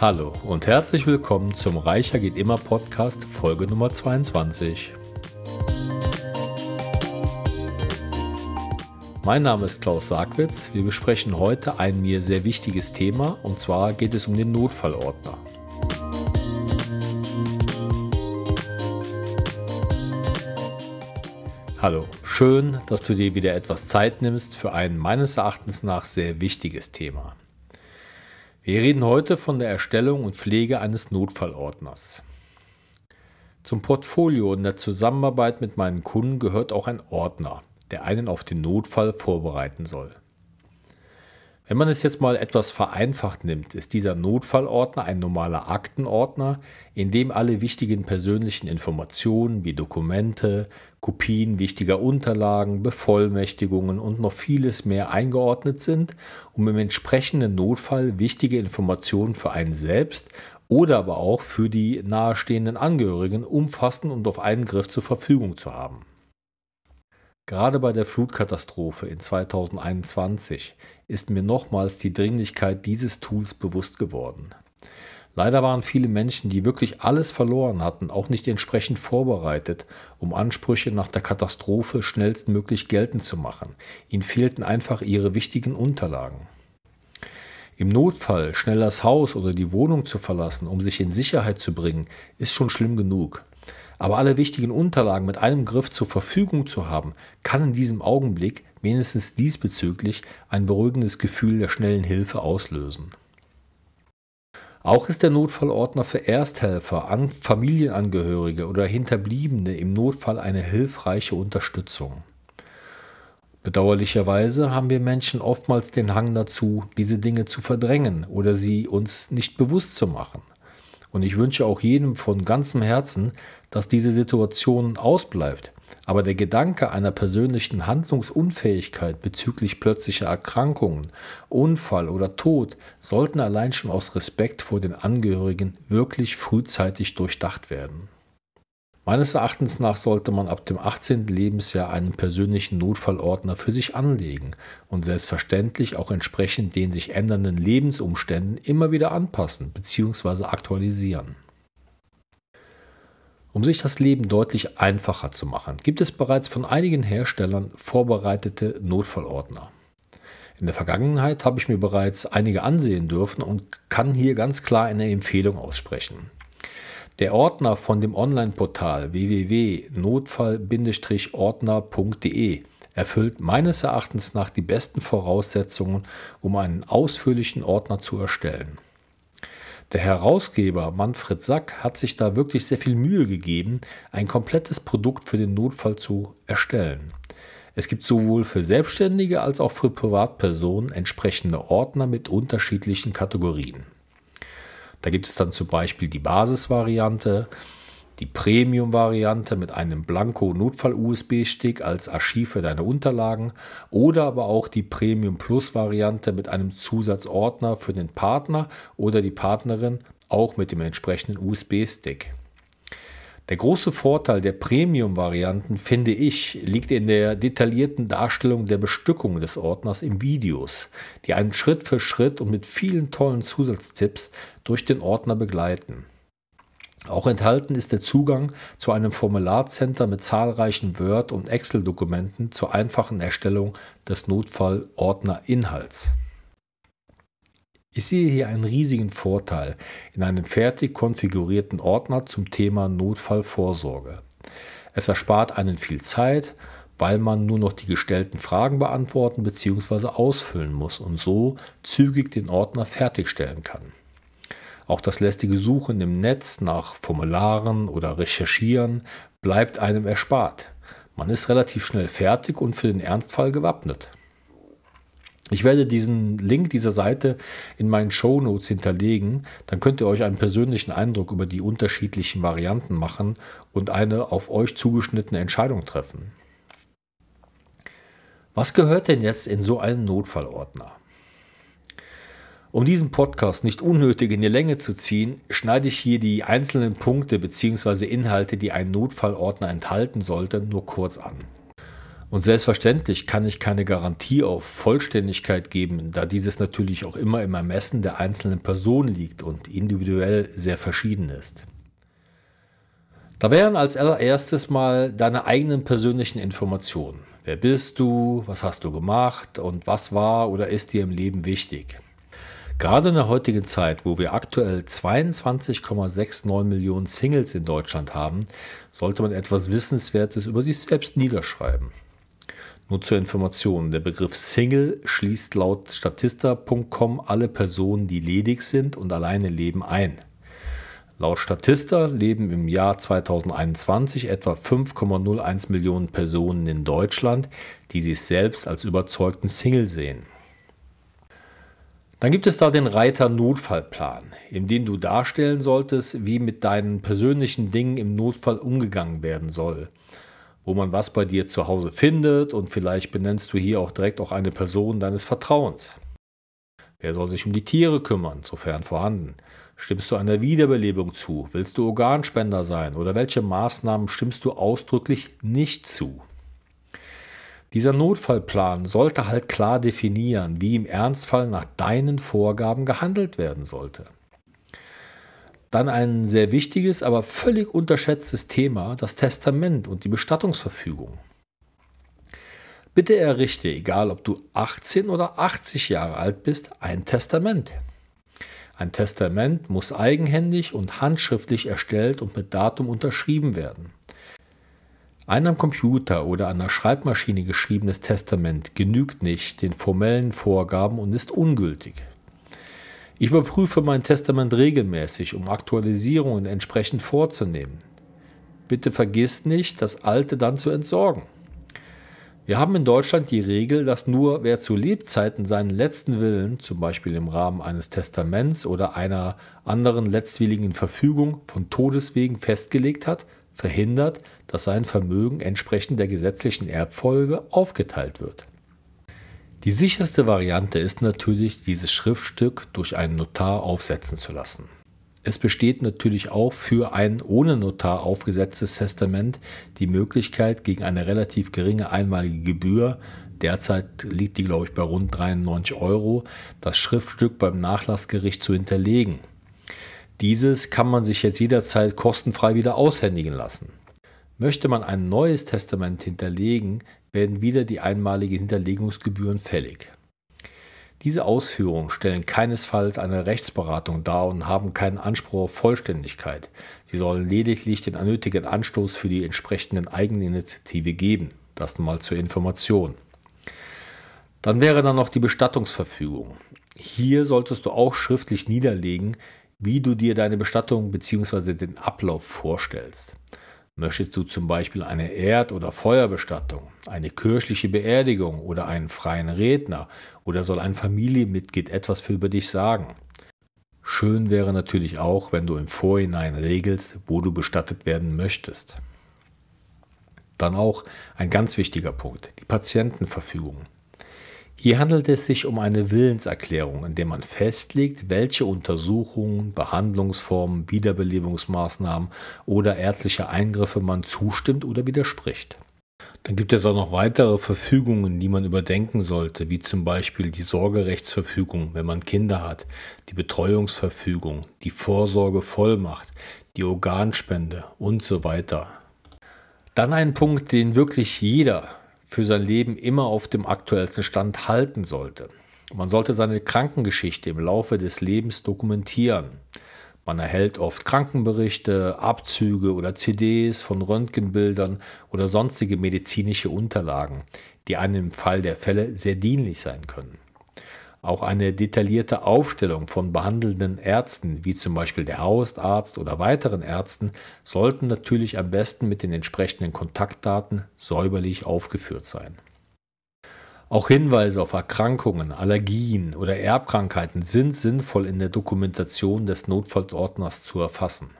Hallo und herzlich willkommen zum Reicher geht immer Podcast Folge Nummer 22. Mein Name ist Klaus Sargwitz. Wir besprechen heute ein mir sehr wichtiges Thema und zwar geht es um den Notfallordner. Hallo, schön, dass du dir wieder etwas Zeit nimmst für ein meines Erachtens nach sehr wichtiges Thema. Wir reden heute von der Erstellung und Pflege eines Notfallordners. Zum Portfolio und der Zusammenarbeit mit meinen Kunden gehört auch ein Ordner, der einen auf den Notfall vorbereiten soll. Wenn man es jetzt mal etwas vereinfacht nimmt, ist dieser Notfallordner ein normaler Aktenordner, in dem alle wichtigen persönlichen Informationen wie Dokumente, Kopien wichtiger Unterlagen, Bevollmächtigungen und noch vieles mehr eingeordnet sind, um im entsprechenden Notfall wichtige Informationen für einen selbst oder aber auch für die nahestehenden Angehörigen umfassend und auf einen Griff zur Verfügung zu haben. Gerade bei der Flutkatastrophe in 2021 ist mir nochmals die Dringlichkeit dieses Tools bewusst geworden. Leider waren viele Menschen, die wirklich alles verloren hatten, auch nicht entsprechend vorbereitet, um Ansprüche nach der Katastrophe schnellstmöglich geltend zu machen. Ihnen fehlten einfach ihre wichtigen Unterlagen. Im Notfall schnell das Haus oder die Wohnung zu verlassen, um sich in Sicherheit zu bringen, ist schon schlimm genug. Aber alle wichtigen Unterlagen mit einem Griff zur Verfügung zu haben, kann in diesem Augenblick wenigstens diesbezüglich ein beruhigendes Gefühl der schnellen Hilfe auslösen. Auch ist der Notfallordner für Ersthelfer, Familienangehörige oder Hinterbliebene im Notfall eine hilfreiche Unterstützung. Bedauerlicherweise haben wir Menschen oftmals den Hang dazu, diese Dinge zu verdrängen oder sie uns nicht bewusst zu machen. Und ich wünsche auch jedem von ganzem Herzen, dass diese Situation ausbleibt. Aber der Gedanke einer persönlichen Handlungsunfähigkeit bezüglich plötzlicher Erkrankungen, Unfall oder Tod sollten allein schon aus Respekt vor den Angehörigen wirklich frühzeitig durchdacht werden. Meines Erachtens nach sollte man ab dem 18. Lebensjahr einen persönlichen Notfallordner für sich anlegen und selbstverständlich auch entsprechend den sich ändernden Lebensumständen immer wieder anpassen bzw. aktualisieren. Um sich das Leben deutlich einfacher zu machen, gibt es bereits von einigen Herstellern vorbereitete Notfallordner. In der Vergangenheit habe ich mir bereits einige ansehen dürfen und kann hier ganz klar eine Empfehlung aussprechen. Der Ordner von dem Online-Portal www.notfall-ordner.de erfüllt meines Erachtens nach die besten Voraussetzungen, um einen ausführlichen Ordner zu erstellen. Der Herausgeber Manfred Sack hat sich da wirklich sehr viel Mühe gegeben, ein komplettes Produkt für den Notfall zu erstellen. Es gibt sowohl für Selbstständige als auch für Privatpersonen entsprechende Ordner mit unterschiedlichen Kategorien. Da gibt es dann zum Beispiel die Basisvariante, die Premium-Variante mit einem Blanko-Notfall-USB-Stick als Archiv für deine Unterlagen oder aber auch die Premium Plus-Variante mit einem Zusatzordner für den Partner oder die Partnerin, auch mit dem entsprechenden USB-Stick. Der große Vorteil der Premium-Varianten, finde ich, liegt in der detaillierten Darstellung der Bestückung des Ordners im Videos, die einen Schritt für Schritt und mit vielen tollen Zusatztipps durch den Ordner begleiten. Auch enthalten ist der Zugang zu einem Formularcenter mit zahlreichen Word- und Excel-Dokumenten zur einfachen Erstellung des Notfallordner-Inhalts. Ich sehe hier einen riesigen Vorteil in einem fertig konfigurierten Ordner zum Thema Notfallvorsorge. Es erspart einen viel Zeit, weil man nur noch die gestellten Fragen beantworten bzw. ausfüllen muss und so zügig den Ordner fertigstellen kann. Auch das lästige Suchen im Netz nach Formularen oder Recherchieren bleibt einem erspart. Man ist relativ schnell fertig und für den Ernstfall gewappnet. Ich werde diesen Link dieser Seite in meinen Show Notes hinterlegen. Dann könnt ihr euch einen persönlichen Eindruck über die unterschiedlichen Varianten machen und eine auf euch zugeschnittene Entscheidung treffen. Was gehört denn jetzt in so einen Notfallordner? Um diesen Podcast nicht unnötig in die Länge zu ziehen, schneide ich hier die einzelnen Punkte bzw. Inhalte, die ein Notfallordner enthalten sollte, nur kurz an. Und selbstverständlich kann ich keine Garantie auf Vollständigkeit geben, da dieses natürlich auch immer im Ermessen der einzelnen Person liegt und individuell sehr verschieden ist. Da wären als allererstes mal deine eigenen persönlichen Informationen. Wer bist du? Was hast du gemacht? Und was war oder ist dir im Leben wichtig? Gerade in der heutigen Zeit, wo wir aktuell 22,69 Millionen Singles in Deutschland haben, sollte man etwas Wissenswertes über sich selbst niederschreiben. Nur zur Information, der Begriff Single schließt laut statista.com alle Personen, die ledig sind und alleine leben, ein. Laut Statista leben im Jahr 2021 etwa 5,01 Millionen Personen in Deutschland, die sich selbst als überzeugten Single sehen. Dann gibt es da den Reiter Notfallplan, in dem du darstellen solltest, wie mit deinen persönlichen Dingen im Notfall umgegangen werden soll wo man was bei dir zu Hause findet und vielleicht benennst du hier auch direkt auch eine Person deines Vertrauens. Wer soll sich um die Tiere kümmern, sofern vorhanden? Stimmst du einer Wiederbelebung zu? Willst du Organspender sein? Oder welche Maßnahmen stimmst du ausdrücklich nicht zu? Dieser Notfallplan sollte halt klar definieren, wie im Ernstfall nach deinen Vorgaben gehandelt werden sollte. Dann ein sehr wichtiges, aber völlig unterschätztes Thema, das Testament und die Bestattungsverfügung. Bitte errichte, egal ob du 18 oder 80 Jahre alt bist, ein Testament. Ein Testament muss eigenhändig und handschriftlich erstellt und mit Datum unterschrieben werden. Ein am Computer oder an der Schreibmaschine geschriebenes Testament genügt nicht den formellen Vorgaben und ist ungültig. Ich überprüfe mein Testament regelmäßig, um Aktualisierungen entsprechend vorzunehmen. Bitte vergiss nicht, das alte dann zu entsorgen. Wir haben in Deutschland die Regel, dass nur wer zu Lebzeiten seinen letzten Willen, zum Beispiel im Rahmen eines Testaments oder einer anderen letztwilligen Verfügung von Todeswegen festgelegt hat, verhindert, dass sein Vermögen entsprechend der gesetzlichen Erbfolge aufgeteilt wird. Die sicherste Variante ist natürlich, dieses Schriftstück durch einen Notar aufsetzen zu lassen. Es besteht natürlich auch für ein ohne Notar aufgesetztes Testament die Möglichkeit, gegen eine relativ geringe einmalige Gebühr, derzeit liegt die, glaube ich, bei rund 93 Euro, das Schriftstück beim Nachlassgericht zu hinterlegen. Dieses kann man sich jetzt jederzeit kostenfrei wieder aushändigen lassen. Möchte man ein neues Testament hinterlegen, werden wieder die einmaligen Hinterlegungsgebühren fällig. Diese Ausführungen stellen keinesfalls eine Rechtsberatung dar und haben keinen Anspruch auf Vollständigkeit. Sie sollen lediglich den nötigen Anstoß für die entsprechenden Eigeninitiative geben. Das nun mal zur Information. Dann wäre dann noch die Bestattungsverfügung. Hier solltest du auch schriftlich niederlegen, wie du dir deine Bestattung bzw. den Ablauf vorstellst. Möchtest du zum Beispiel eine Erd- oder Feuerbestattung, eine kirchliche Beerdigung oder einen freien Redner oder soll ein Familienmitglied etwas für über dich sagen? Schön wäre natürlich auch, wenn du im Vorhinein regelst, wo du bestattet werden möchtest. Dann auch ein ganz wichtiger Punkt, die Patientenverfügung. Hier handelt es sich um eine Willenserklärung, in der man festlegt, welche Untersuchungen, Behandlungsformen, Wiederbelebungsmaßnahmen oder ärztliche Eingriffe man zustimmt oder widerspricht. Dann gibt es auch noch weitere Verfügungen, die man überdenken sollte, wie zum Beispiel die Sorgerechtsverfügung, wenn man Kinder hat, die Betreuungsverfügung, die Vorsorgevollmacht, die Organspende und so weiter. Dann ein Punkt, den wirklich jeder für sein Leben immer auf dem aktuellsten Stand halten sollte. Man sollte seine Krankengeschichte im Laufe des Lebens dokumentieren. Man erhält oft Krankenberichte, Abzüge oder CDs von Röntgenbildern oder sonstige medizinische Unterlagen, die einem im Fall der Fälle sehr dienlich sein können. Auch eine detaillierte Aufstellung von behandelnden Ärzten, wie zum Beispiel der Hausarzt oder weiteren Ärzten, sollten natürlich am besten mit den entsprechenden Kontaktdaten säuberlich aufgeführt sein. Auch Hinweise auf Erkrankungen, Allergien oder Erbkrankheiten sind sinnvoll in der Dokumentation des Notfallordners zu erfassen.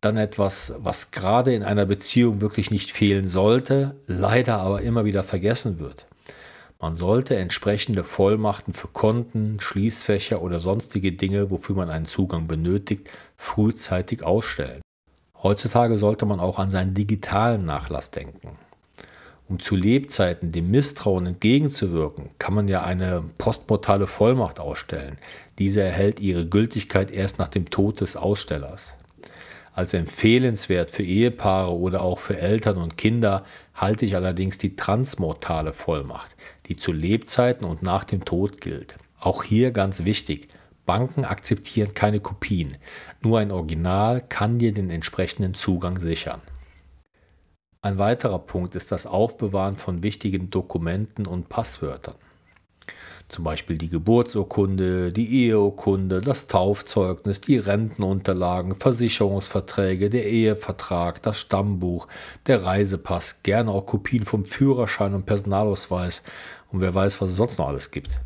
Dann etwas, was gerade in einer Beziehung wirklich nicht fehlen sollte, leider aber immer wieder vergessen wird. Man sollte entsprechende Vollmachten für Konten, Schließfächer oder sonstige Dinge, wofür man einen Zugang benötigt, frühzeitig ausstellen. Heutzutage sollte man auch an seinen digitalen Nachlass denken. Um zu Lebzeiten dem Misstrauen entgegenzuwirken, kann man ja eine postmortale Vollmacht ausstellen. Diese erhält ihre Gültigkeit erst nach dem Tod des Ausstellers. Als empfehlenswert für Ehepaare oder auch für Eltern und Kinder halte ich allerdings die transmortale Vollmacht, die zu Lebzeiten und nach dem Tod gilt. Auch hier ganz wichtig, Banken akzeptieren keine Kopien. Nur ein Original kann dir den entsprechenden Zugang sichern. Ein weiterer Punkt ist das Aufbewahren von wichtigen Dokumenten und Passwörtern. Zum Beispiel die Geburtsurkunde, die Eheurkunde, das Taufzeugnis, die Rentenunterlagen, Versicherungsverträge, der Ehevertrag, das Stammbuch, der Reisepass, gerne auch Kopien vom Führerschein und Personalausweis und wer weiß, was es sonst noch alles gibt.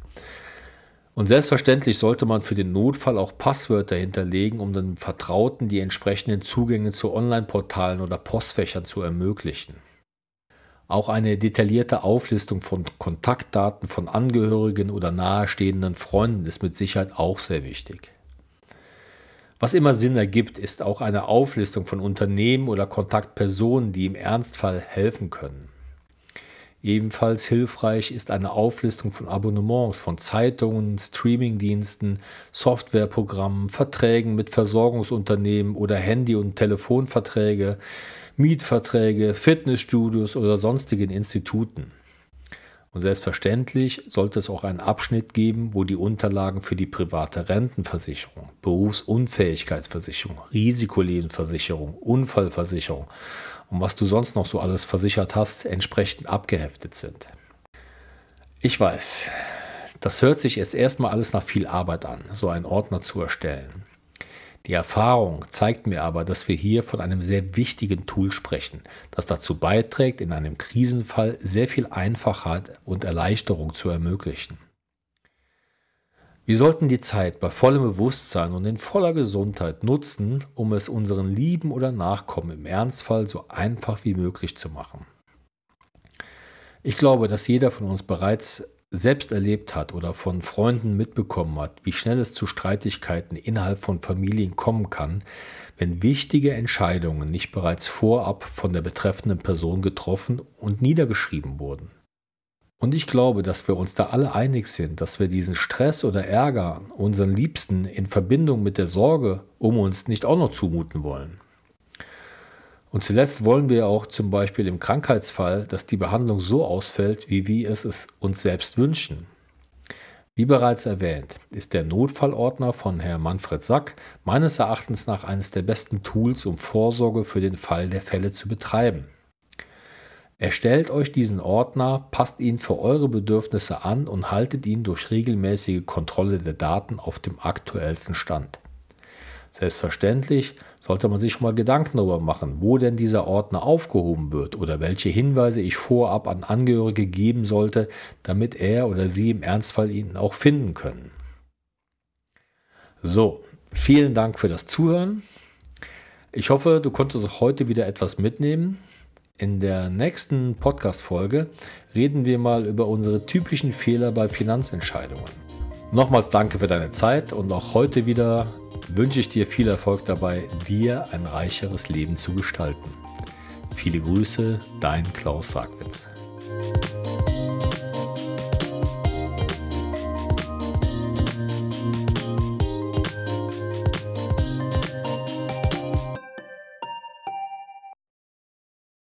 Und selbstverständlich sollte man für den Notfall auch Passwörter hinterlegen, um den Vertrauten die entsprechenden Zugänge zu Online-Portalen oder Postfächern zu ermöglichen. Auch eine detaillierte Auflistung von Kontaktdaten von Angehörigen oder nahestehenden Freunden ist mit Sicherheit auch sehr wichtig. Was immer Sinn ergibt, ist auch eine Auflistung von Unternehmen oder Kontaktpersonen, die im Ernstfall helfen können. Ebenfalls hilfreich ist eine Auflistung von Abonnements von Zeitungen, Streamingdiensten, Softwareprogrammen, Verträgen mit Versorgungsunternehmen oder Handy- und Telefonverträge, Mietverträge, Fitnessstudios oder sonstigen Instituten. Und selbstverständlich sollte es auch einen Abschnitt geben, wo die Unterlagen für die private Rentenversicherung, Berufsunfähigkeitsversicherung, Risikolebensversicherung, Unfallversicherung und was du sonst noch so alles versichert hast, entsprechend abgeheftet sind. Ich weiß, das hört sich jetzt erstmal alles nach viel Arbeit an, so einen Ordner zu erstellen. Die Erfahrung zeigt mir aber, dass wir hier von einem sehr wichtigen Tool sprechen, das dazu beiträgt, in einem Krisenfall sehr viel Einfachheit und Erleichterung zu ermöglichen. Wir sollten die Zeit bei vollem Bewusstsein und in voller Gesundheit nutzen, um es unseren Lieben oder Nachkommen im Ernstfall so einfach wie möglich zu machen. Ich glaube, dass jeder von uns bereits selbst erlebt hat oder von Freunden mitbekommen hat, wie schnell es zu Streitigkeiten innerhalb von Familien kommen kann, wenn wichtige Entscheidungen nicht bereits vorab von der betreffenden Person getroffen und niedergeschrieben wurden. Und ich glaube, dass wir uns da alle einig sind, dass wir diesen Stress oder Ärger unseren Liebsten in Verbindung mit der Sorge um uns nicht auch noch zumuten wollen. Und zuletzt wollen wir auch zum Beispiel im Krankheitsfall, dass die Behandlung so ausfällt, wie wir es uns selbst wünschen. Wie bereits erwähnt, ist der Notfallordner von Herrn Manfred Sack meines Erachtens nach eines der besten Tools, um Vorsorge für den Fall der Fälle zu betreiben. Erstellt euch diesen Ordner, passt ihn für eure Bedürfnisse an und haltet ihn durch regelmäßige Kontrolle der Daten auf dem aktuellsten Stand. Selbstverständlich sollte man sich schon mal Gedanken darüber machen, wo denn dieser Ordner aufgehoben wird oder welche Hinweise ich vorab an Angehörige geben sollte, damit er oder sie im Ernstfall ihn auch finden können. So, vielen Dank für das Zuhören. Ich hoffe, du konntest heute wieder etwas mitnehmen. In der nächsten Podcast-Folge reden wir mal über unsere typischen Fehler bei Finanzentscheidungen. Nochmals danke für deine Zeit und auch heute wieder wünsche ich dir viel Erfolg dabei, dir ein reicheres Leben zu gestalten. Viele Grüße, dein Klaus Sagwitz.